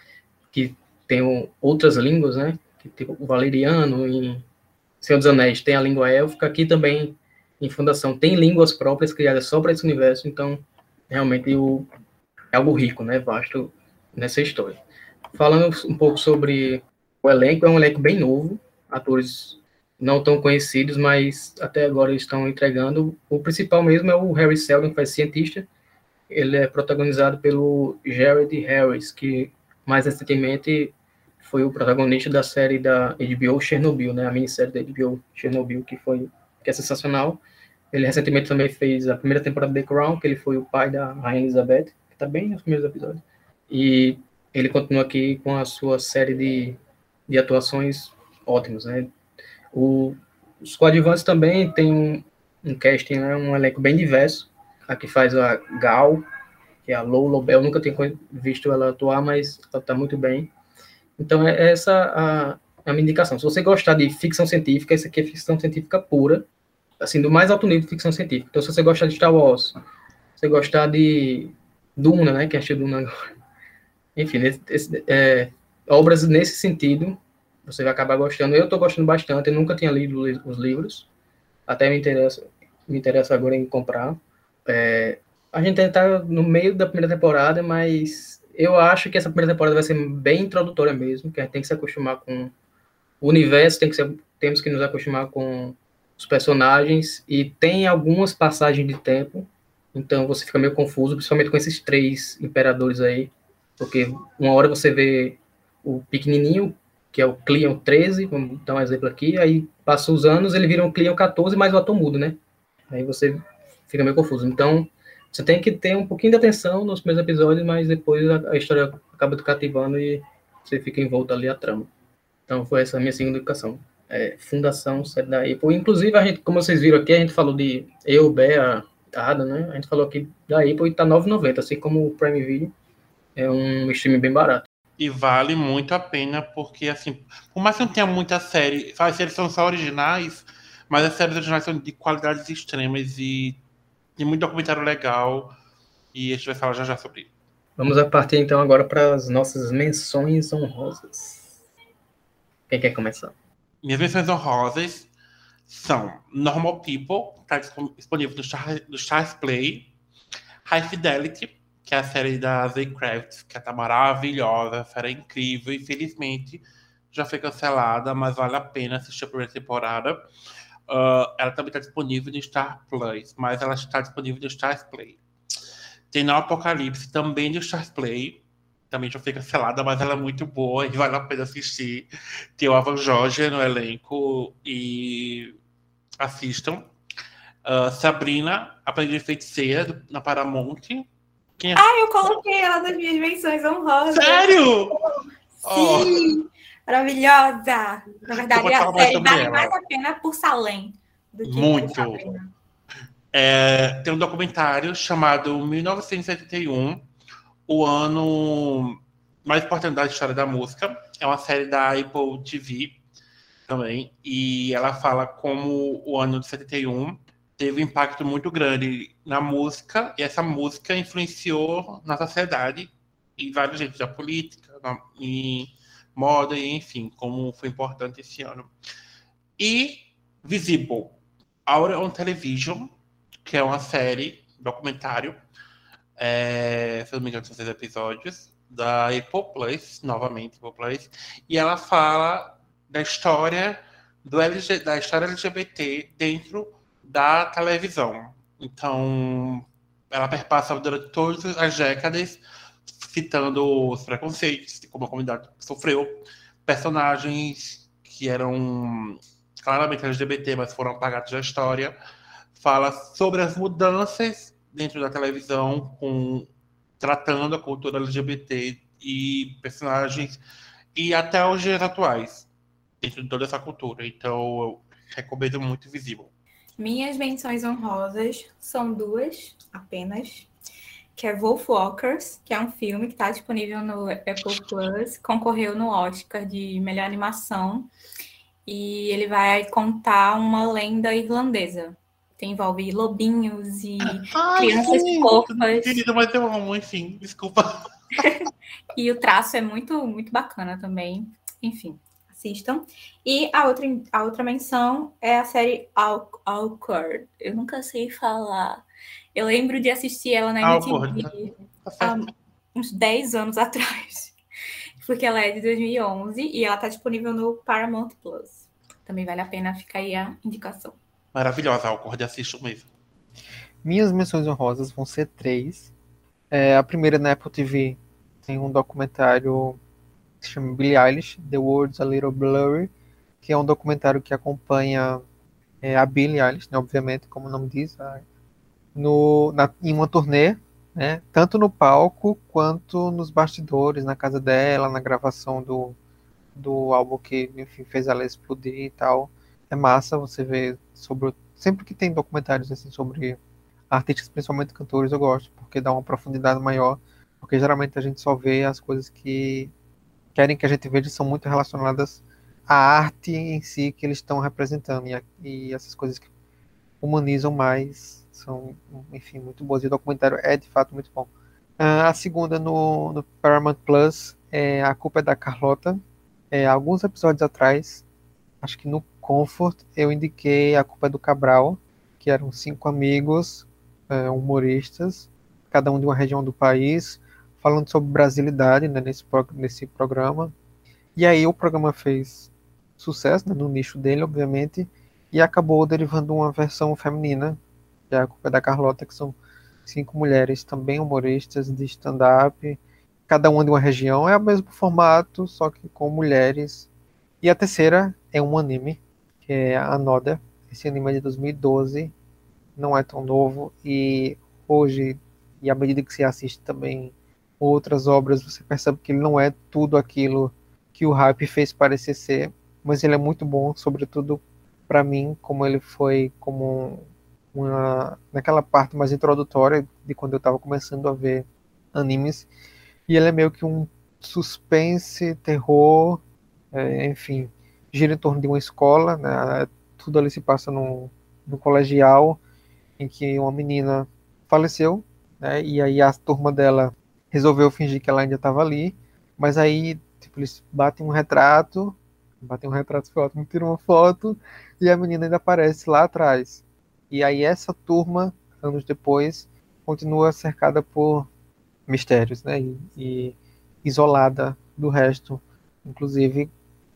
Speaker 4: que tem outras línguas, né? Que tipo o valeriano, em Senhor dos Anéis tem a língua élfica, aqui também em Fundação tem línguas próprias criadas só para esse universo, então realmente o, é algo rico, né? Vasto nessa história. Falando um pouco sobre o elenco, é um elenco bem novo, atores não tão conhecidos, mas até agora eles estão entregando. O principal mesmo é o Harry Seldon, que faz cientista. Ele é protagonizado pelo Jared Harris, que mais recentemente foi o protagonista da série da HBO Chernobyl, né? A minissérie da HBO Chernobyl, que foi que é sensacional. Ele recentemente também fez a primeira temporada de The Crown, que ele foi o pai da Rainha Elizabeth, que está bem nos primeiros episódios. E ele continua aqui com a sua série de, de atuações ótimas, né? O, os coadjuvantes também tem um, um casting, né, um elenco bem diverso. A que faz a Gal, que é a Lola Bell, nunca tinha visto ela atuar, mas ela está muito bem. Então, é essa a, a minha indicação. Se você gostar de ficção científica, essa aqui é ficção científica pura, assim, do mais alto nível de ficção científica. Então, se você gostar de Star Wars, se você gostar de Duna, né, que é a Duna agora, enfim, esse, é, obras nesse sentido, você vai acabar gostando. Eu estou gostando bastante, eu nunca tinha lido os livros, até me interessa, me interessa agora em comprar. É, a gente está no meio da primeira temporada, mas eu acho que essa primeira temporada vai ser bem introdutória mesmo, que a gente tem que se acostumar com o universo, tem que ser, temos que nos acostumar com os personagens, e tem algumas passagens de tempo, então você fica meio confuso, principalmente com esses três imperadores aí, porque uma hora você vê o pequenininho, que é o Cleon 13, vamos dar um exemplo aqui, aí passam os anos, ele vira um Cleon 14, mas o ator muda, né? Aí você fica meio confuso. Então, você tem que ter um pouquinho de atenção nos primeiros episódios, mas depois a, a história acaba te cativando e você fica envolto ali a trama. Então foi essa a minha segunda educação. É, fundação série da Apple. Inclusive, a gente, como vocês viram aqui, a gente falou de eu, Bea, Ada, né? A gente falou aqui da Apple e tá 9,90, assim como o Prime Video. É um streaming bem barato.
Speaker 3: E vale muito a pena, porque assim, por mais que não tenha muita série, as séries são só originais, mas as séries originais são de qualidades extremas e tem muito documentário legal. E a gente vai falar já já sobre isso.
Speaker 4: Vamos a partir então agora para as nossas menções honrosas. Quem quer começar?
Speaker 3: Minhas menções honrosas são Normal People, está disponível no, Star, no Stars Play, High Fidelity, que é a série da Zay Kravitz, que tá maravilhosa, a série é incrível, infelizmente já foi cancelada, mas vale a pena assistir a primeira temporada. Uh, ela também está disponível no Star Plus, mas ela está disponível no Stars Play. Tem No Apocalipse, também no Stars Play, também já foi cancelada, mas ela é muito boa e vale a pena assistir. Tem o Avan Jorge no elenco e assistam. Uh, Sabrina, Aprendiz Feiticeira, na Paramount,
Speaker 2: quem é? Ah, eu coloquei ela nas minhas menções honrosas.
Speaker 3: Sério?
Speaker 2: Sim! Oh. Maravilhosa! Na verdade, a série vale mais a pena por Salem
Speaker 3: do que Muito. É, tem um documentário chamado 1971, o ano mais importante da história da música. É uma série da Apple TV também. E ela fala como o ano de 71 teve um impacto muito grande na música, e essa música influenciou na sociedade, em vários jeitos, da política, na, em moda, e enfim, como foi importante esse ano. E Visible, Aura on Television, que é uma série, documentário, é, se não me engano, são seis episódios, da Apple Plus, novamente Apple Plus, e ela fala da história do LG, da história LGBT dentro da televisão. Então, ela perpassa durante todas as décadas, citando os preconceitos, como a comunidade sofreu, personagens que eram claramente LGBT, mas foram apagados da história. Fala sobre as mudanças dentro da televisão, com tratando a cultura LGBT e personagens e até os dias atuais dentro de toda essa cultura. Então, eu recomendo muito visível.
Speaker 2: Minhas menções honrosas são duas apenas, que é Wolf Walkers, que é um filme que está disponível no Apple Plus, concorreu no Oscar de melhor animação, e ele vai contar uma lenda irlandesa. Que envolve lobinhos e Ai, crianças sim. fofas.
Speaker 3: Querida, mas eu amo, enfim, desculpa.
Speaker 2: e o traço é muito, muito bacana também. Enfim, assistam. E a outra, a outra menção é a série Awkward. Eu nunca sei falar. Eu lembro de assistir ela na MTV há uns 10 anos atrás. Porque ela é de 2011 e ela está disponível no Paramount Plus. Também vale a pena ficar aí a indicação.
Speaker 3: Maravilhosa, Awkward, assisto mesmo.
Speaker 1: Minhas menções honrosas vão ser três. É, a primeira na Apple TV tem um documentário que se chama Billie Eilish, The World's a Little Blurry, que é um documentário que acompanha é, a Billie Eilish, né, obviamente, como o nome diz, a, no, na, em uma turnê, né, tanto no palco quanto nos bastidores, na casa dela, na gravação do, do álbum que enfim, fez ela explodir e tal. É massa você ver sobre. Sempre que tem documentários assim sobre artistas, principalmente cantores, eu gosto, porque dá uma profundidade maior. Porque geralmente a gente só vê as coisas que querem que a gente veja são muito relacionadas à arte em si que eles estão representando e, e essas coisas que humanizam mais são, enfim, muito boas. E o documentário é de fato muito bom. Uh, a segunda no, no, Paramount Plus é A Culpa é da Carlota. É, alguns episódios atrás, acho que no Comfort, eu indiquei A Culpa é do Cabral, que eram cinco amigos uh, humoristas, cada um de uma região do país, falando sobre brasilidade né, nesse, nesse programa. E aí o programa fez sucesso né, no nicho dele, obviamente, e acabou derivando uma versão feminina, que é a culpa da Carlota, que são cinco mulheres também humoristas de stand-up, cada uma de uma região, é o mesmo formato, só que com mulheres. E a terceira é um anime, que é Another. Esse anime é de 2012, não é tão novo, e hoje, e à medida que se assiste também outras obras, você percebe que ele não é tudo aquilo que o hype fez parecer ser, mas ele é muito bom, sobretudo para mim, como ele foi como uma naquela parte mais introdutória de quando eu estava começando a ver animes, e ele é meio que um suspense, terror, é, enfim, gira em torno de uma escola, né? Tudo ali se passa no, no colegial, em que uma menina faleceu, né? E aí a turma dela resolveu fingir que ela ainda estava ali, mas aí tipo, eles batem um retrato, batem um retrato foi ótimo, tiram uma foto e a menina ainda aparece lá atrás. E aí essa turma, anos depois, continua cercada por mistérios, né? E, e isolada do resto, inclusive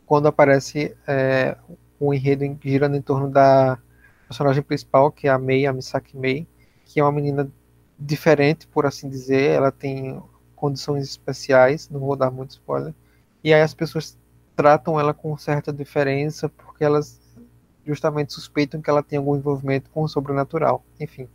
Speaker 1: quando aparece é, um enredo girando em torno da personagem principal, que é a Mei, a Misaki Mei, que é uma menina diferente, por assim dizer, ela tem condições especiais, não vou dar muito spoiler, e aí as pessoas tratam ela com certa diferença porque elas justamente suspeitam que ela tem algum envolvimento com o sobrenatural. Enfim,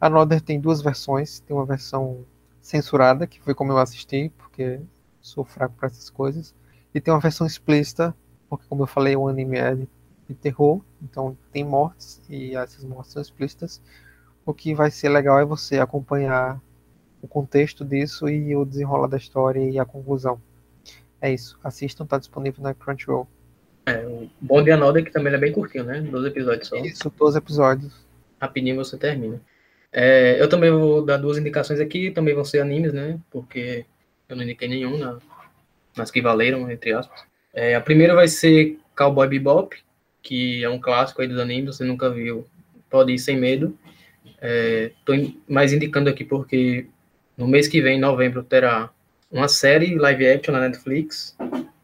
Speaker 1: a Nodder tem duas versões, tem uma versão censurada, que foi como eu assisti, porque sou fraco para essas coisas, e tem uma versão explícita, porque como eu falei, o anime é de terror, então tem mortes e essas mortes são explícitas. O que vai ser legal é você acompanhar o contexto disso e o desenrolar da história e a conclusão. É isso. Assistam, tá disponível na Crunchyroll.
Speaker 4: É, o bom de Anoda é que também é bem curtinho, né? 12 episódios só.
Speaker 1: Isso, 12 episódios.
Speaker 4: Rapidinho você termina. É, eu também vou dar duas indicações aqui, também vão ser animes, né? Porque eu não indiquei nenhum na, nas que valeram, entre aspas. É, a primeira vai ser Cowboy Bebop, que é um clássico aí dos animes, você nunca viu, pode ir sem medo. Estou é, mais indicando aqui porque no mês que vem, em novembro, terá uma série live action na Netflix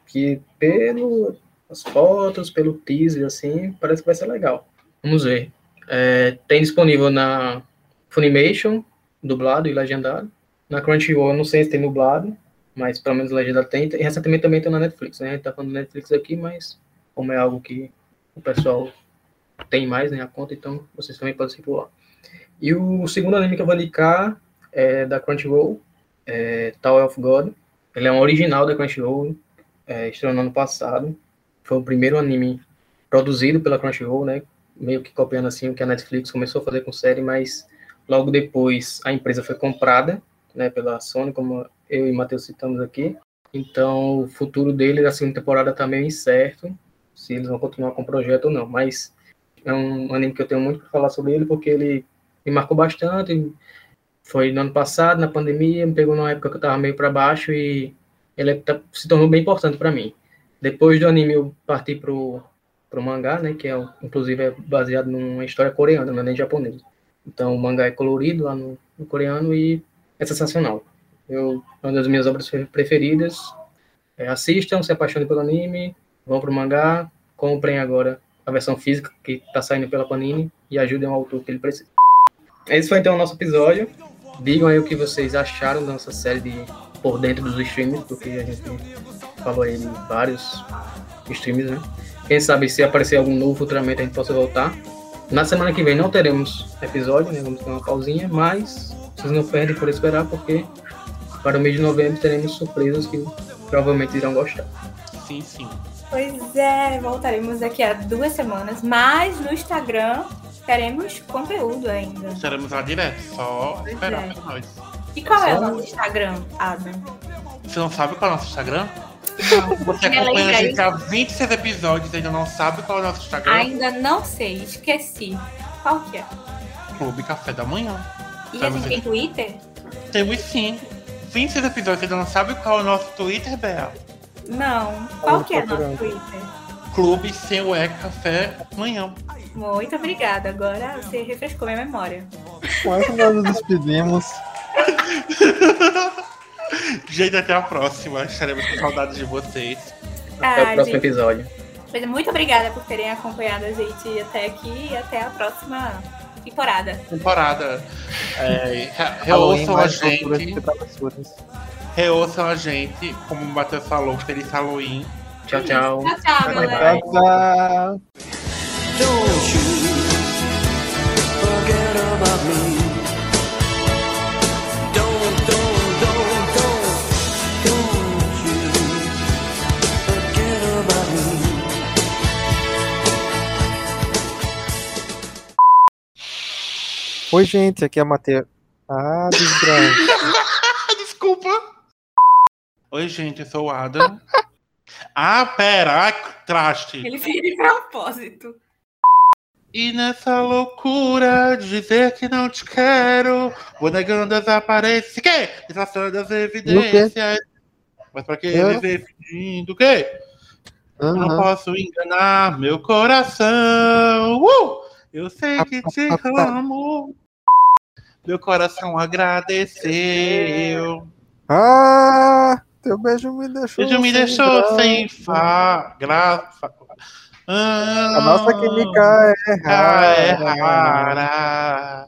Speaker 4: que pelo as fotos, pelo teaser, assim, parece que vai ser legal. Vamos ver. É, tem disponível na Funimation, dublado e legendado. Na Crunchyroll, não sei se tem dublado, mas pelo menos legendado tem. E recentemente também tem na Netflix, né? A gente tá falando da Netflix aqui, mas como é algo que o pessoal tem mais, né, a conta, então vocês também podem se lá. E o segundo anime que eu vou indicar é da Crunchyroll, é Tower of God. Ele é um original da Crunchyroll, é, estreou no ano passado. Foi o primeiro anime produzido pela Crunchyroll, né? Meio que copiando assim o que a Netflix começou a fazer com série, mas logo depois a empresa foi comprada, né, pela Sony, como eu e Matheus citamos aqui. Então, o futuro dele da segunda temporada está meio incerto, se eles vão continuar com o projeto ou não. Mas é um anime que eu tenho muito para falar sobre ele, porque ele me marcou bastante. Foi no ano passado, na pandemia, me pegou numa época que eu tava meio para baixo e ele tá, se tornou bem importante para mim. Depois do anime eu parti pro, pro mangá, né, que é inclusive é baseado numa história coreana, não é nem japonesa. Então o mangá é colorido lá no, no coreano e é sensacional. Eu, é uma das minhas obras preferidas. É, assistam, se apaixonem pelo anime, vão pro mangá, comprem agora a versão física que está saindo pela Panini e ajudem o autor que ele precisa. Esse foi então o nosso episódio. Digam aí o que vocês acharam da nossa série de Por Dentro dos Streams, porque a gente falou aí de vários streams, né? Quem sabe se aparecer algum novo futuramente a gente possa voltar. Na semana que vem não teremos episódio, né? Vamos ter uma pausinha, mas vocês não perdem por esperar, porque para o mês de novembro teremos surpresas que provavelmente irão gostar.
Speaker 3: Sim, sim.
Speaker 2: Pois é, voltaremos daqui a duas semanas, mas no Instagram teremos conteúdo ainda.
Speaker 3: Estaremos lá direto, só
Speaker 2: Pois
Speaker 3: esperar
Speaker 2: é.
Speaker 3: nós.
Speaker 2: E qual é o nosso Instagram, Adam?
Speaker 3: Você não sabe qual é o nosso Instagram? Você acompanha a gente há 26 episódios e ainda não sabe qual é o nosso Instagram?
Speaker 2: Ainda não sei, esqueci. Qual que é?
Speaker 3: Clube Café da Manhã.
Speaker 2: E a gente
Speaker 3: você-
Speaker 2: tem Twitter?
Speaker 3: Temos sim. 26 episódios, ainda não sabe qual é o nosso Twitter, Bea?
Speaker 2: Não. Qual que é
Speaker 1: procurando.
Speaker 2: nosso Twitter?
Speaker 3: Clube sem o E Café Manhã.
Speaker 2: Muito obrigada. Agora você refrescou minha memória.
Speaker 1: Com essa nós nos despedimos.
Speaker 3: Gente, até a próxima. Estaremos com saudades de vocês.
Speaker 4: Até
Speaker 2: Ah,
Speaker 4: o próximo
Speaker 2: gente.
Speaker 4: episódio.
Speaker 2: Pois é, Muito obrigada por terem acompanhado a gente até aqui e até a próxima temporada.
Speaker 3: Temporada. É, reouçam a gente. Reouçam a gente. Como o Matheus falou, feliz Halloween.
Speaker 4: Tchau, tchau.
Speaker 2: Tchau, tchau, galera.
Speaker 4: bye.
Speaker 1: Tchau. Oi, gente, aqui é a Matheus. Ah, desgraça.
Speaker 3: Desculpa. Oi, gente, eu sou o Adam. ah, pera. Traste.
Speaker 2: Ele fez de propósito.
Speaker 3: E nessa loucura de dizer que não te quero, vou negando as aparências. Que? Disfarçando as evidências. Mas pra que
Speaker 1: Eu?
Speaker 3: viver fingindo o quê? Eu não posso enganar meu coração. Uh! Eu sei que te amo. Meu coração agradeceu.
Speaker 1: Ah, teu beijo me deixou.
Speaker 3: Ele me
Speaker 1: sem
Speaker 3: deixou sem fa... graça. Ah,
Speaker 1: A nossa química é rara.
Speaker 3: é rara.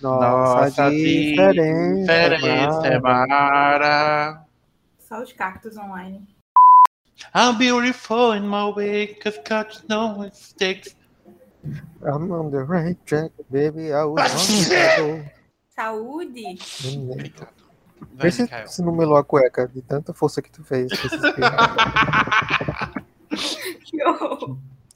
Speaker 1: Nossa,
Speaker 3: Nossa
Speaker 1: diferença.
Speaker 3: diferença é mara.
Speaker 2: Só os cactos online.
Speaker 3: I'm beautiful in my way, cause God knows mistakes.
Speaker 1: I'm on the right track, baby. I was on the
Speaker 2: Saúde!
Speaker 1: Vê se, se não melou a cueca de tanta força que tu fez. com